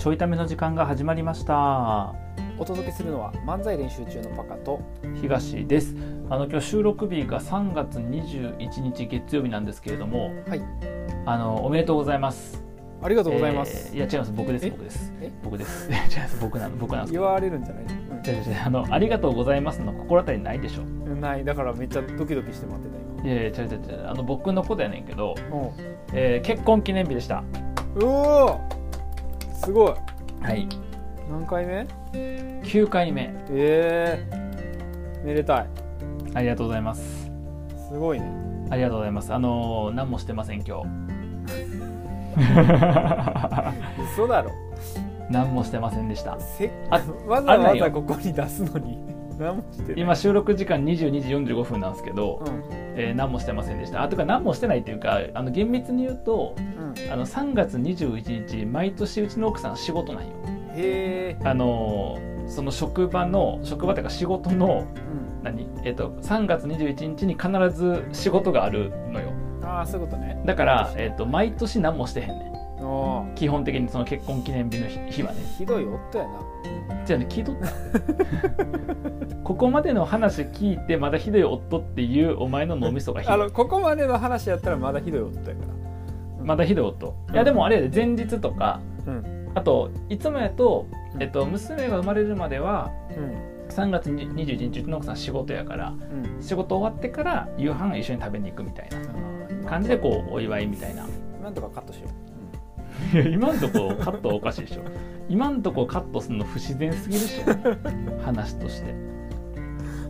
ちょいための時間が始まりました。お届けするのは漫才練習中のパカと東です。あの今日収録日が3月21日月曜日なんですけれどもはい。あのおめでとうございます。ありがとうございます、えーいや違います。僕ですえ？僕です。え？僕です。違います。僕なの僕なんですけ言どわれるんじゃない、違う違う違う。あのありがとうございますの心当たりないでしょ？うん、ない。だからめっちゃドキドキして待ってたいやいや違う違う違う。あの僕のことやねんけど、今えー結婚記念日でした。うおーすごい。はい。何回目？9回目。えー、めでたい。ありがとうございます。すごいね。ありがとうございます。あのー何もしてません今日。嘘だろ。何もしてませんでした。せあわざわざここに出すのに何もしてない。今収録時間22時45分なんですけど、うん。えー何もしてませんでした。あとか何もしてないっていうかあの厳密に言うとうん。あの3月21日毎年うちの奥さん仕事なんよ。へえあのーその職場の職場というか仕事のうん。何、えっと3月21日に必ず仕事があるのよ。ああそういうことね。だから、えっと毎年何もしてへんねん基本的にその結婚記念日の日日はね。ひどい夫やな。じゃあね聞いとった。ここまでの話聞いてまだひどい夫っていうお前の脳みそがひどい。あのここまでの話やったらまだひどい夫やから。まだひどい夫いやでもあれやで前日とかうん。あといつもやと、うん。えっと、娘が生まれるまではうん。3月に21日うちの奥さん仕事やからうん。仕事終わってから夕飯一緒に食べに行くみたいな感じでこうお祝いみたいな。なんとかカットしよいや今んとこカットはおかしいでしょ。今んとこカットするの不自然すぎるでしょ。話として。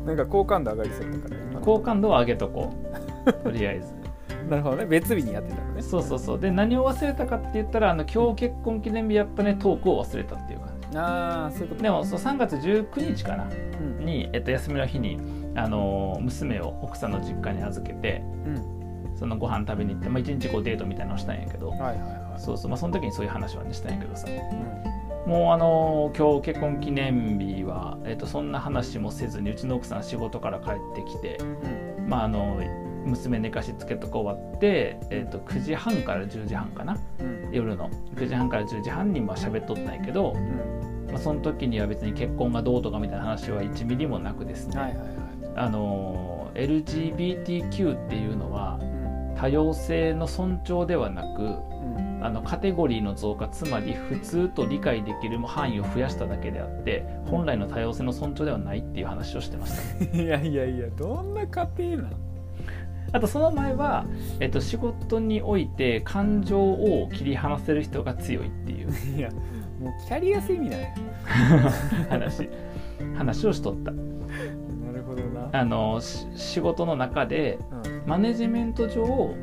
うなんか好感度上がりそうだから。今好感度は上げとこう。とりあえず。なるほどね。別日にやってたのね。そうそうそう。で何を忘れたかって言ったらあの今日結婚記念日やったね。トークを忘れたっていう感じ。ああそういうことでもそう3月19日かな。うん。に、えっと、休みの日に、あのー娘を奥さんの実家に預けてうんそのご飯食べに行って、まあ、1日こうデートみたいなのをしたんやけどはいはいはそうそう、まあ、その時にそういう話はねしたんやけどさ。いうん。もうあのー今日結婚記念日は、えっと、そんな話もせずにうちの奥さん仕事から帰ってきて、うん。まあ、あの娘寝かしつけとか終わって、えっと、9時半から10時半かなうん。夜の。9時半から10時半にまあ喋っとったんやけど、うん。まあ、その時には別に結婚がどうとかみたいな話は1ミリもなくですね、はいはいはい。あのー LGBTQ っていうのはうん多様性の尊重ではなくうん。あのカテゴリーの増加つまり普通と理解できる範囲を増やしただけであって本来の多様性の尊重ではないっていう話をしてました。いやいやいやどんな家庭なんあとその前は、えっと、仕事において感情を切り離せる人が強いっていう。いやもうキャリアセミナーや。話話をしとった。なるほどな。あのし仕事の中でうんマネジメント上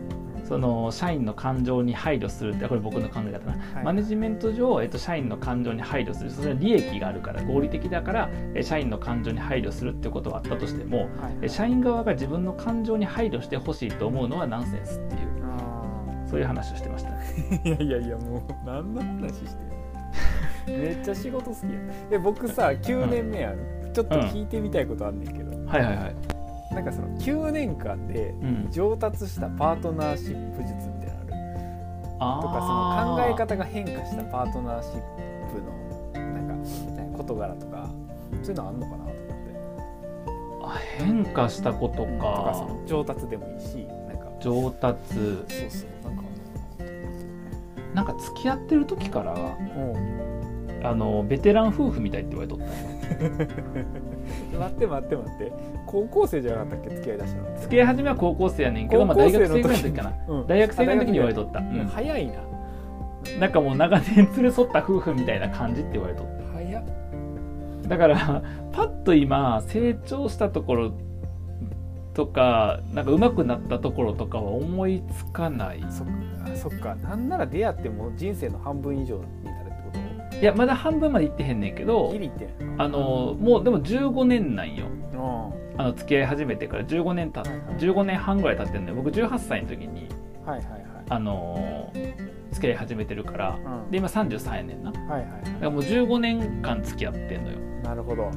その社員の感情に配慮するってこれ僕の考え方な、はい。マネジメント上、えっと、社員の感情に配慮する。それは利益があるから合理的だからえ社員の感情に配慮するってことはあったとしてもはい。え社員側が自分の感情に配慮してほしいと思うのはナンセンスっていうあそういう話をしてました。いやいやいやもう何の話してる めっちゃ仕事好きや。で僕さ9年目ある、ちょっと聞いてみたいことあんねんけど、はいはいはい、なんかその9年間でうん、上達したパートナーシップ術みたいなのある。あとかその考え方が変化したパートナーシップのなんか事柄とかそういうのあんのかなと思って。あ変化したこととかそかの上達でもいいしなんか。上達。そうそうなんか。なんか付き合ってる時からあん。あのベテラン夫婦みたいって言われとった 待って待って待って。高校生じゃなかったっけ？付き合いだしたの。付き合い始めは高校生やねんけど、大学生生の時ぐらいの時かな。うん。大学生ぐらいの時に言われとった、う早いな。なんかもう長年連れ添った夫婦みたいな感じって言われとっ早っ。ただからパッと今成長したところとかなんか上手くなったところとかは思いつかない。そっかあそっか。なんなら出会っても人生の半分以上にいやまだ半分までいってへんねんけとどギリいってあのもうでも15年なんよ。うん。あの付き合い始めてから15年た。はいはい。15年半ぐらい経ってんのよ僕18歳の時にはいはいあの付き合い始めてるからはいうん。で今33やねんな。だはいはい。からもう15年間付き合ってんのよ。なるほど、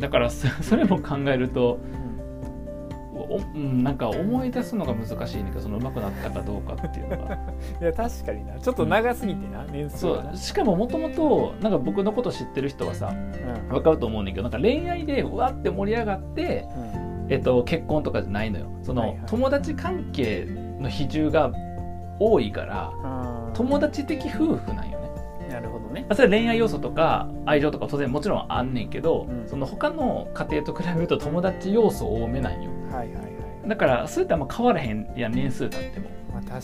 だからそ それも考えるとうんお、うん、なんか思い出すのが難しいねんけどその上手くなったかどうかっていうのが。いや確かにな。ちょっと長すぎてな、年数そうしかももともとなんか僕のこと知ってる人はさうん。分かると思うねんだけどなんか恋愛でうわって盛り上がって、うん。えっと、結婚とかじゃないのよ。その、はいはい。友達関係の比重が多いから友達的夫婦なんよね。なるほどね。あそれは恋愛要素とか愛情とか当然もちろんあんねんけど、うんその他の家庭と比べると友達要素多めなんよ。はいはいはい、だからそれってあんま変わらへんやん年数経っても。まあ、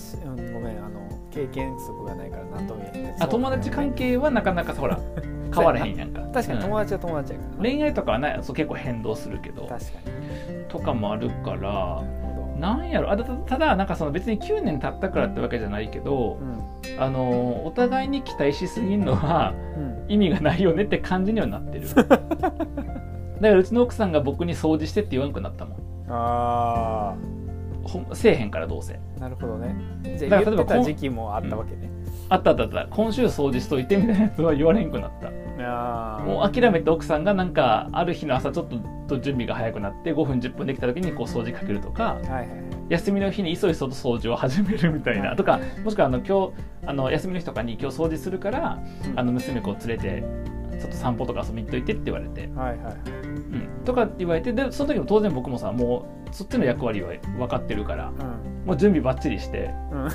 ごめんあの経験則がないから何とも言えへんけどあ友達関係はなかなかほら 変わらへんやんか。確かにうん。友達は友達やからな、恋愛とかはないそう結構変動するけど。確かに。とかもあるからなんやろ？あたただなんかその別に9年経ったからってわけじゃないけどあのお互いに期待しすぎるのはうん。うん意味がないよねって感じにはなってる。だからうちの奥さんが僕に掃除してって言わなくなったもん。あほんせえへんからどうせ。あなるほどね。じだゃあ言ってたから例えば時期もあったわけね、あったあったあった。今週掃除しといてみたいなやつは言われんくなった。ああもう諦めて奥さんがなんかある日の朝ちょっと準備が早くなって5分10分できた時にこう掃除かけるとかはいはい。休みの日にいそいそと掃除を始めるみたいなとかもしくはあの今日あの休みの日とかに今日掃除するからあの娘子を連れてちょっと散歩とか遊びに行っといてって言われて、はいはいうん、とかって言われてでその時も当然僕もさもうそっちの役割は分かってるからもう準備ばっちりしてうん。うん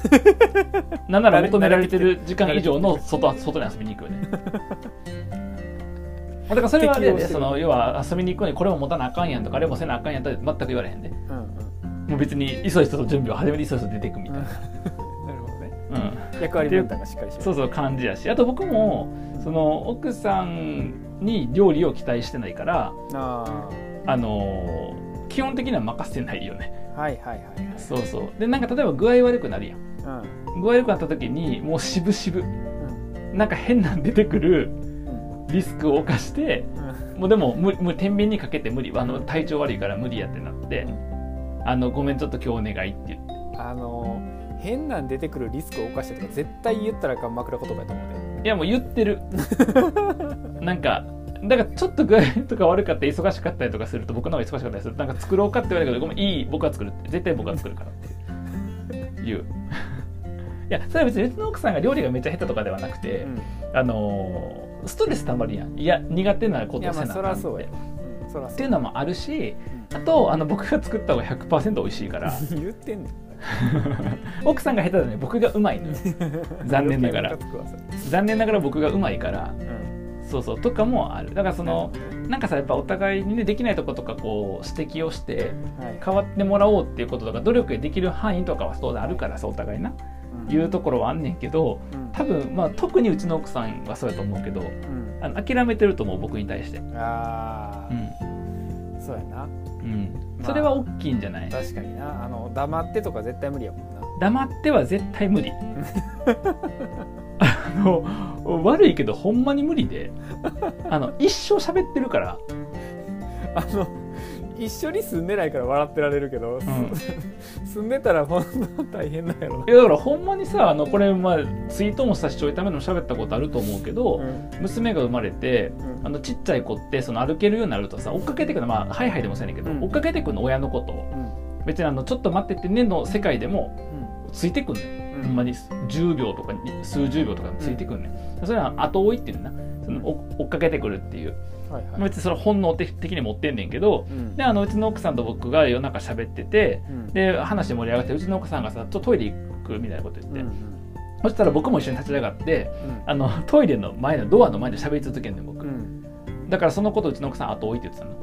なんなら求められてる時間以上の外外に遊びに行くよね。だからそれはあれで、適応してる。その要は遊びに行くのにこれも持たなあかんやんとかあれもせなあかんやんとは全く言われへんで。うんうん。もう別にいそいそと準備を始めていそいそ出ていくみたいな、なるほどね。うん。役割分担がしっかりしてる。そうそう感じやし。あと僕もその奥さんに料理を期待してないからああのー基本的には任せてないよね。あはいはいはいはい。そうそう。でなんか例えば具合悪くなるやん。うん。具合悪くなった時にもう渋々うん。なんか変なん出てくるうん。リスクを冒してうん。もうでも無無天秤にかけて無理。あの体調悪いから無理やってなってあのごめんちょっと今日お願いって言って。あの変なん出てくるリスクを犯してとか絶対言ったらあかん枕言葉やと思うねいやもう言ってる。なんかだからちょっと具合とか悪かったり忙しかったりとかすると僕の方が忙しかったりするとなんか作ろうかって言われるけどごめんいい僕は作るって絶対僕は作るからって言う。いやそれは別にうちの奥さんが料理がめっちゃ下手とかではなくて、あのーストレスたまるやんいや苦手なことをせなあかんってっていうのもあるしあとあの僕が作った方が100%美味しいから。言ってんねん。奥さんが下手だね僕がうまいのよ。残念ながら。残念ながら僕がうまいからうんそうそうとかもある。だからそのなんかさやっぱお互いにねできないとことかこう指摘をしてはい。変わってもらおうっていうこととか努力できる範囲とかは当然あるからさお互いな。うん。いうところはあんねんけどうん。多分まあ特にうちの奥さんはそうやと思うけどうん。あの諦めてると思う僕に対して、ああうん。そうやな。うん、まあ。それは大きいんじゃない？確かにな。あの黙ってとか絶対無理やもんな。黙っては絶対無理。あ の悪いけどほんまに無理で あの一生喋ってるから。あの一緒に住んでないから笑ってられるけど、ん。住んでたらほんと大変なんやろな。いやだからほんまにさあのこれまあツイートもさ視聴ための喋ったことあると思うけど、うん。娘が生まれてうん。あのちっちゃい子ってその歩けるようになるとさ追っかけてくるのまあハイハイでもそうやねんけど、うん。追っかけてくるの親のこと別にあのちょっと待ってってねの世界でもついてくんのよ、うんほんまに10秒とかに数十秒とかについてくんねん、それは後追いっていうのな。その追追っかけてくるっていう。はいはい。別にそれは本能的的に持ってんねんけどうん。であのうちの奥さんと僕が夜中喋っててうん。で話盛り上がってうちの奥さんがさちょっとトイレ行くみたいなこと言って、うんそしたら僕も一緒に立ち上がってうん。あのトイレの前のドアの前で喋り続けんねん僕、うん。だからそのことうちの奥さん後追いって言ってたの。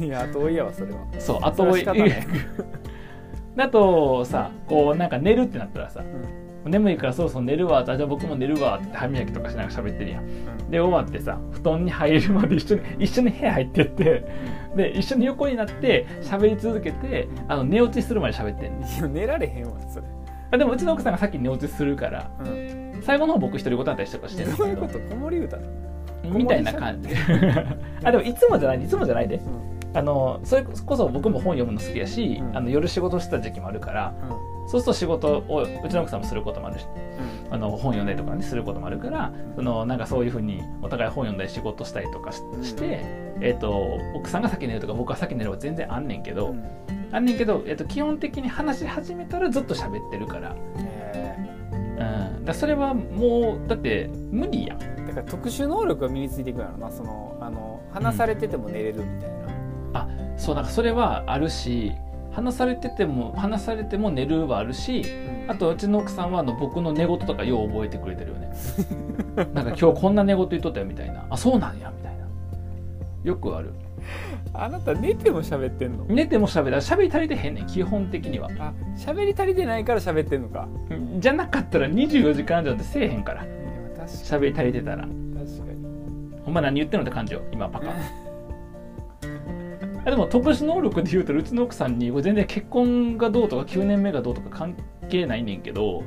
うん。いや後追いやわそれは。そう後追い だとさこうなんか寝るってなったらさ眠いからそろそろ寝るわじゃあ僕も寝るわって歯磨きとかしながら喋ってるやん。うん。で終わってさ布団に入るまで一緒に 一緒に部屋入ってってで一緒に横になって喋り続けてあの寝落ちするまで喋ってんねいや寝られへんわそれ。あでもうちの奥さんがさっき寝落ちするからうん。最後の方僕一人ごとになったりとかしてるんだど。ういうこと子守歌。みたいな感じ。あでもいつもじゃないいつもじゃないで。うんあのそれこそ僕も本読むの好きやし、うん。あの夜仕事してた時期もあるからうん。そうすると仕事をうちの奥さんもすることもあるしうん。あの本読んだりとか、ね、することもあるからそのなんかそういうふうにお互い本読んだり仕事したりとかして、えー、と奥さんが先寝るとか僕が先寝るは全然あんねんけど、うん。あんねんけど、えっと、基本的に話し始めたらずっと喋ってるから,、へうん、だそれはもうだって無理やん。えだから特殊能力が身についていくんやろなそのあの話されてても寝れるみたいな、そうなんかそれはあるし話されてても話されても寝るはあるしあとうちの奥さんはあの僕の寝言とかよう覚えてくれてるよね。なんか今日こんな寝言言っとったよみたいな。あそうなんやみたいな。よくある。あなた寝ても喋ってんの？寝ても喋ら喋り足りてへんねん基本的には。あ喋り足りてないから喋ってんのか。じゃなかったら24時間以上でせえへんから。喋り足りてたら。に確かに。ほんま何言ってんのって感じよ今バカ あでも特殊能力で言うとうちの奥さんにこれ全然結婚がどうとか9年目がどうとか関係ないねんけど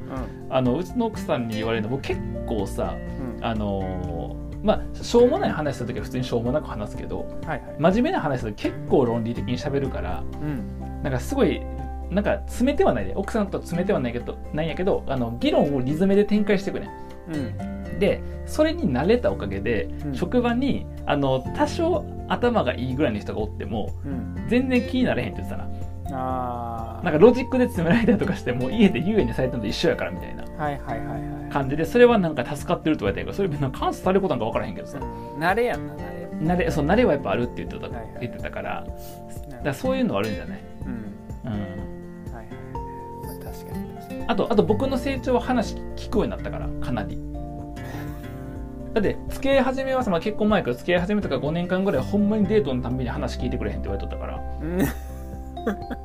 あのうちの奥さんに言われるの僕結構さうん。うんあのーまあしょうもない話する時は普通にしょうもなく話すけどはいはい。真面目な話すると結構論理的に喋るからうん。なんかすごいなんか詰めてはないで奥さんと詰めてはないけどないんやけどあの議論をリズムで展開していくねうんでそれに慣れたおかげで、うん。職場にあの多少頭がいいぐらいの人がおってもうん。全然気になれへんって言ってたな。あなんかロジックで詰められたりとかしてもう家で優位にされたのと一緒やからみたいな。かはいはいはいはい。感じでそれはなんか助かってると言われたけどそれ別に監視されることなんか分からへんけどさ、うん。慣れやんな慣れ。慣れそう慣れはやっぱあるって言ってた,、はいはい。言ってたから。だそういうのはあるんじゃない、うん。うん、はいはい。まあ確かに確かに。あとあと僕の成長は話聞くようになったからかなりだって付き合い始めはさ、まあ、結婚前から付き合い始めとか5年間ぐらいほんまにデートのたびに話聞いてくれへんって言われとったから。うん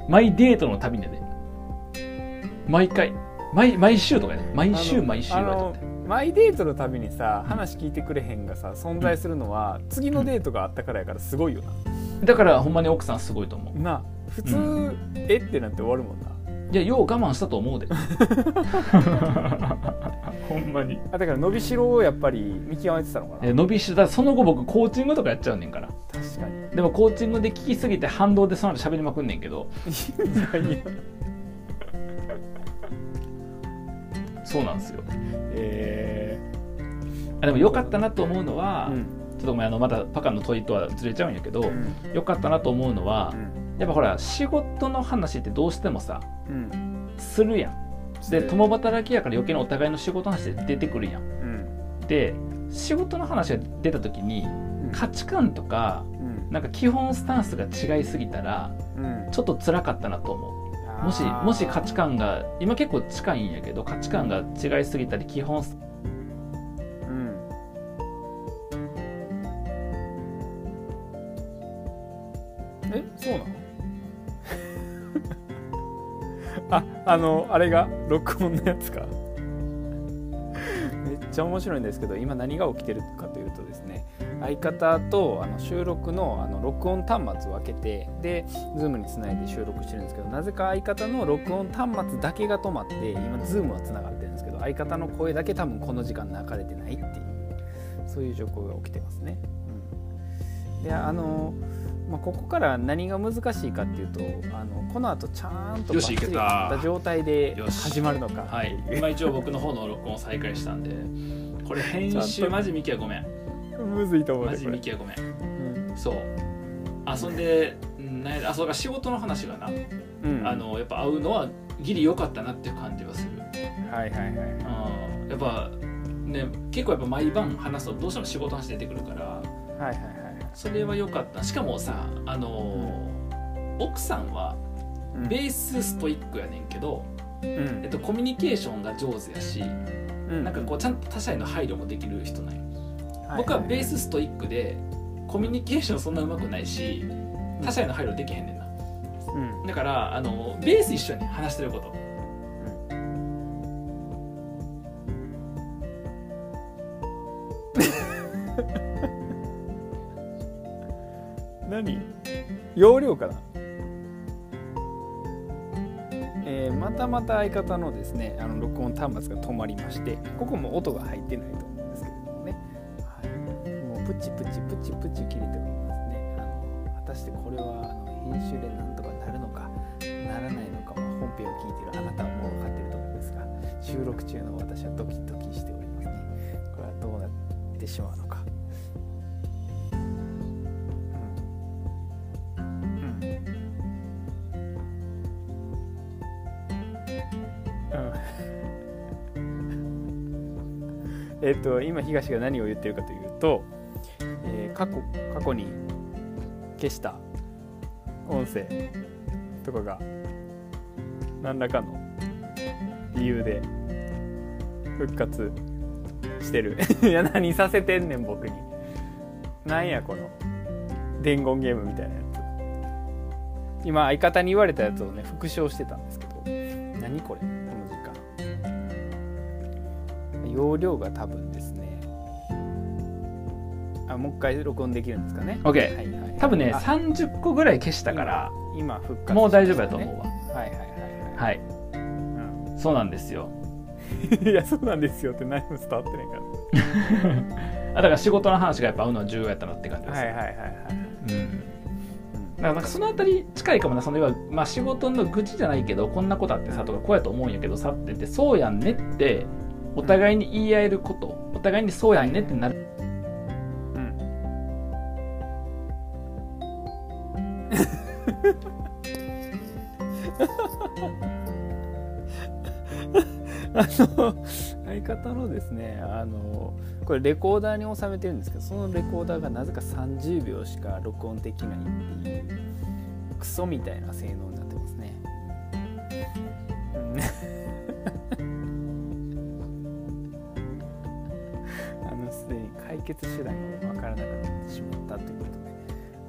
毎デートのたびにね。毎回。毎毎週とかね。毎週毎週言われとマイデートのたびにさ話聞いてくれへんがさ存在するのは次のデートがあったからやからすごいよな。だからほんまに奥さんすごいと思う。なあ普通、うえ？ってなって終わるもんないやよう我慢したと思うで。ほんまに。あだから伸びしろをやっぱり見極めてたのかな。え伸びしろだその後僕コーチングとかやっちゃうねんから。確かに。でもコーチングで聞きすぎて反動でその後喋りまくんねんけど。そうなんですよ。えあでも良かったなと思うのは、ーうん。ちょっとごめんあのまたパカの問いとはずれちゃうんやけどうん。良かったなと思うのはうんやっぱほら仕事の話ってどうしてもさうんするやん。で共働きやから余計なお互いの仕事の話で出てくるやん。うん。で仕事の話が出た時にうん。価値観とかうん。なんか基本スタンスが違いすぎたらうん。ちょっと辛かったなと思う。もしもし価値観が今結構近いんやけど価値観が違いすぎたり基本うんああのあれが録音のやつかめっちゃ面白いんですけど今何が起きてるかというとですね相方とあの収録のあの録音端末を開けてで Zoom につないで収録してるんですけどなぜか相方の録音端末だけが止まって今 Zoom はつながってるんですけど相方の声だけ多分この時間流れてないっていうそういう状況が起きてますね。うん、であの、まあ、ここから何が難しいかっていうとあのこの後ちゃんとバッチリった状態で始まるのか。はい。今一応僕の方の録音再開したんでこれ編集マジミキはごめん。むずいと思うマジミキはごめん。うん。そう。あそんでうんあそうか仕事の話がな、うん。あのやっぱ会うのはギリ良かったなっていう感じはする。はいはいはい。うん。やっぱね結構やっぱ毎晩話すとどうしても仕事の話出てくるから。はいはいはいそれは良かった。しかもさあのー奥さんはうん。ベースストイックやねんけど、うん。えっと、コミュニケーションが上手やし、うん。なんかこうちゃんと他者への配慮もできる人なんよ、いい。僕はベースストイックでコミュニケーションそんな上手くないし他者への配慮できへんねんな。うん。だからあのベース一緒に話してること容量かなえーまたまた相方のですねあの録音端末が止まりましてここも音が入ってないと思うんですけれどもね、はい、もうプチプチプチプチ切れておりますね。あの果たしてこれはあの編集でなんとかなるのかならないのかは本編を聞いているあなたはもう分かってると思うんですが収録中の私はドキドキしておりますね。これはどうなってしまうのか。えっと今東が何を言ってるかというと、えー過去過去に消した音声とかが何らかの理由で復活してる。いや何させてんねん僕に。なんやこの伝言ゲームみたいなやつ。今相方に言われたやつをね復唱してたんですけど。何これ。容量が多分ですね。あもう一回録音できるんですかね？OK はいはいはい。多分ねあ30個ぐらい消したから今復活もう大丈夫だと思うわ。うはいはいはいは、はい。いそうなんですよ。うん、いやそうなんですよって何も伝わってないか あだから仕事の話がやっぱ合うのは重要やったなって感じです、らはいはいはいはい。うん。だからなんかそのあたり近いかもな。その要は、まあ、仕事の愚痴じゃないけどこんなことあってさとかこうやと思うんやけどさって言ってそうやんねってお互いに言い合えることお互いにそうやんねってなる。あの相方のですねあのこれレコーダーに収めてるんですけどそのレコーダーがなぜか30秒しか録音できないっていうクソみたいな性能になってますね。うん。決手段が分からなくなってしまったということで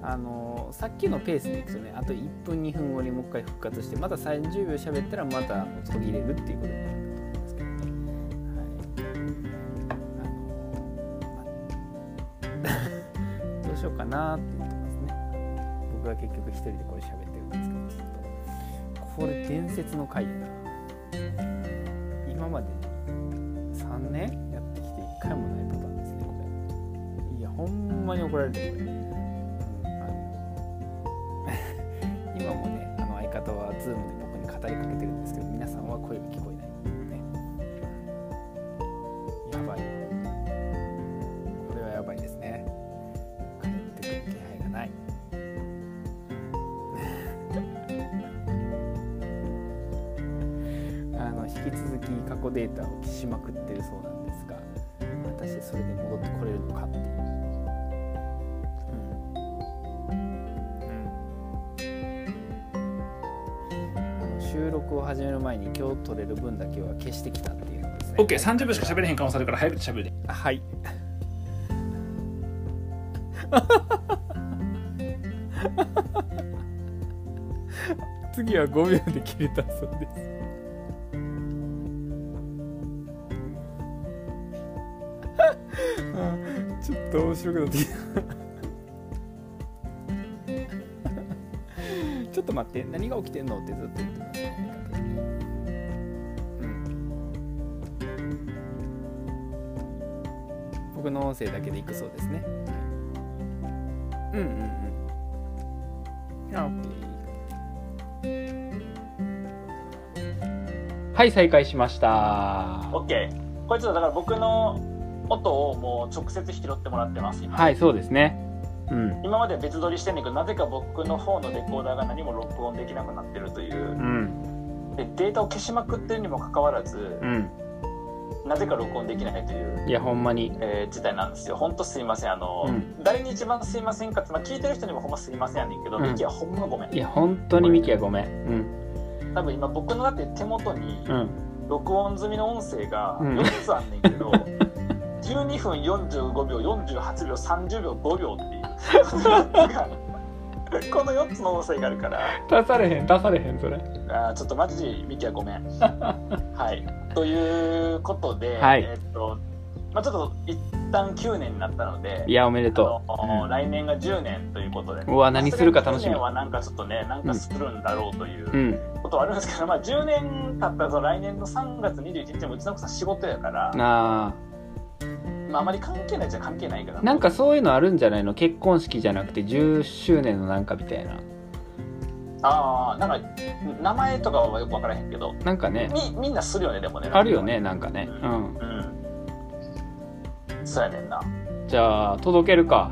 あのさっきのペースでいくとねあと1分2分後にもう一回復活してまた30秒喋ったらまた途切れるっていうことになると思うんですけどね。はいあのまどうしようかなって言ってますね。僕は結局一人でこれ喋ってるんですけどこれ伝説の回やな。今までまに怒られるこれ。うんあの今もねあの相方は Zoom で僕に語りかけてるんですけど皆さんは声が聞こえないねやばいこれはやばいですね帰ってくる気配がないあの引き続き過去データを消しまくってるそうなんです録を始める前に今日撮れる分だけは消してきたっていうのですね。OK30 秒しか喋れへん可能性あるから早く喋れ。あはい。次は5秒で切れたそうです。あ ちょっと面白くなってきた。ちょっと待って何が起きてんのってずっと言ってますね僕の音声だけでいくそうですね。うんうんうん。あ、オッケー。はい、再開しました。OK これちょっとだから僕の音をもう直接拾ってもらってます今はい、そうですね。うん。今まで別撮りしてんねんけどなぜか僕の方のレコーダーが何も録音できなくなってるといううん。でデータを消しまくってるにもかかわらずうん。なぜか録音できないという、いや、ほんまに。えー事態なんですよ本当すいませんあの、うん誰に一番すいませんかって、まあ、聞いてる人にもほんますいませんやねんけど、うんミキはほんまごめんいや、本当にミキはごめん。うん。多分今僕のだって手元にうん。録音済みの音声がうん4つあんねんけど、12分45秒48秒30秒5秒っていう この4つの音声があるから 出されへん、出されへん、それ。あーちょっとマジミキはごめん はいということで、はいえーっとまあちょっと一旦9年になったのでいや、おめであとのうん来年が10年ということで、う。うわ、何するか楽し9み年。はなんかちょっとねなんかするんだろうといううんことはあるんですけど、まあ10年経ったら来年の3月21日もうちの奥さん仕事やから、なまあ、あまり関係ないじゃ関係ないけどあ。なんかそういうのあるんじゃないの？結婚式じゃなくて10周年のなんかみたいな。ああなんか名前とかはよく分からへんけどなんかね、みみんなするよねでもねあるよね、なんかね。うん。うんそうやねんなじゃあ、届けるか。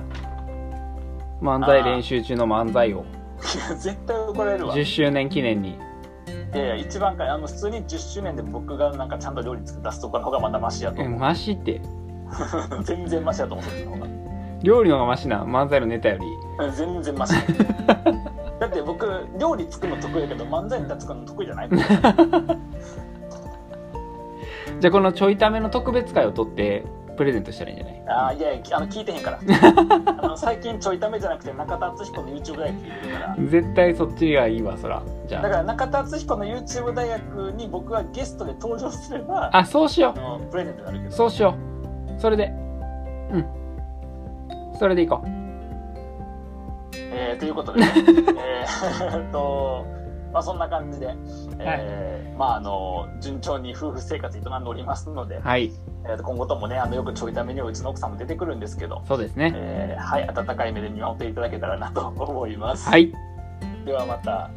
漫才練習中の漫才を。いや 絶対怒られるわい10周年記念に。やいや一番かあの普通に10周年で僕がなんかちゃんと料理作って出すとかの方がまだマシやとえ、思う、マジで。全然マシだと思うそっちの方が料理の方がマシな漫才のネタよりうん全然マシ 料理作るの得意だけど漫才ネタ作るの得意じゃない。じゃあこのちょいための特別会を取ってプレゼントしたらいいんじゃない？ああいやいやあの聞いてへんから。あの最近ちょいためじゃなくて中田敦彦の YouTube 大学聞いてるから。絶対そっちがいいわそら。じゃだから中田敦彦の YouTube 大学に僕がゲストで登場すればああそうしよあのプレゼントになるけど。うそうしよう。それで。うん。それでいこうえーということで、ね えーっ とまあそんな感じで、えーまああの順調に夫婦生活営んでおりますので、はい。えーと今後ともねあのよくちょいためにはうちの奥さんも出てくるんですけど、そうですね。えーはい温かい目で見守っていただけたらなと思います、はい。ではまた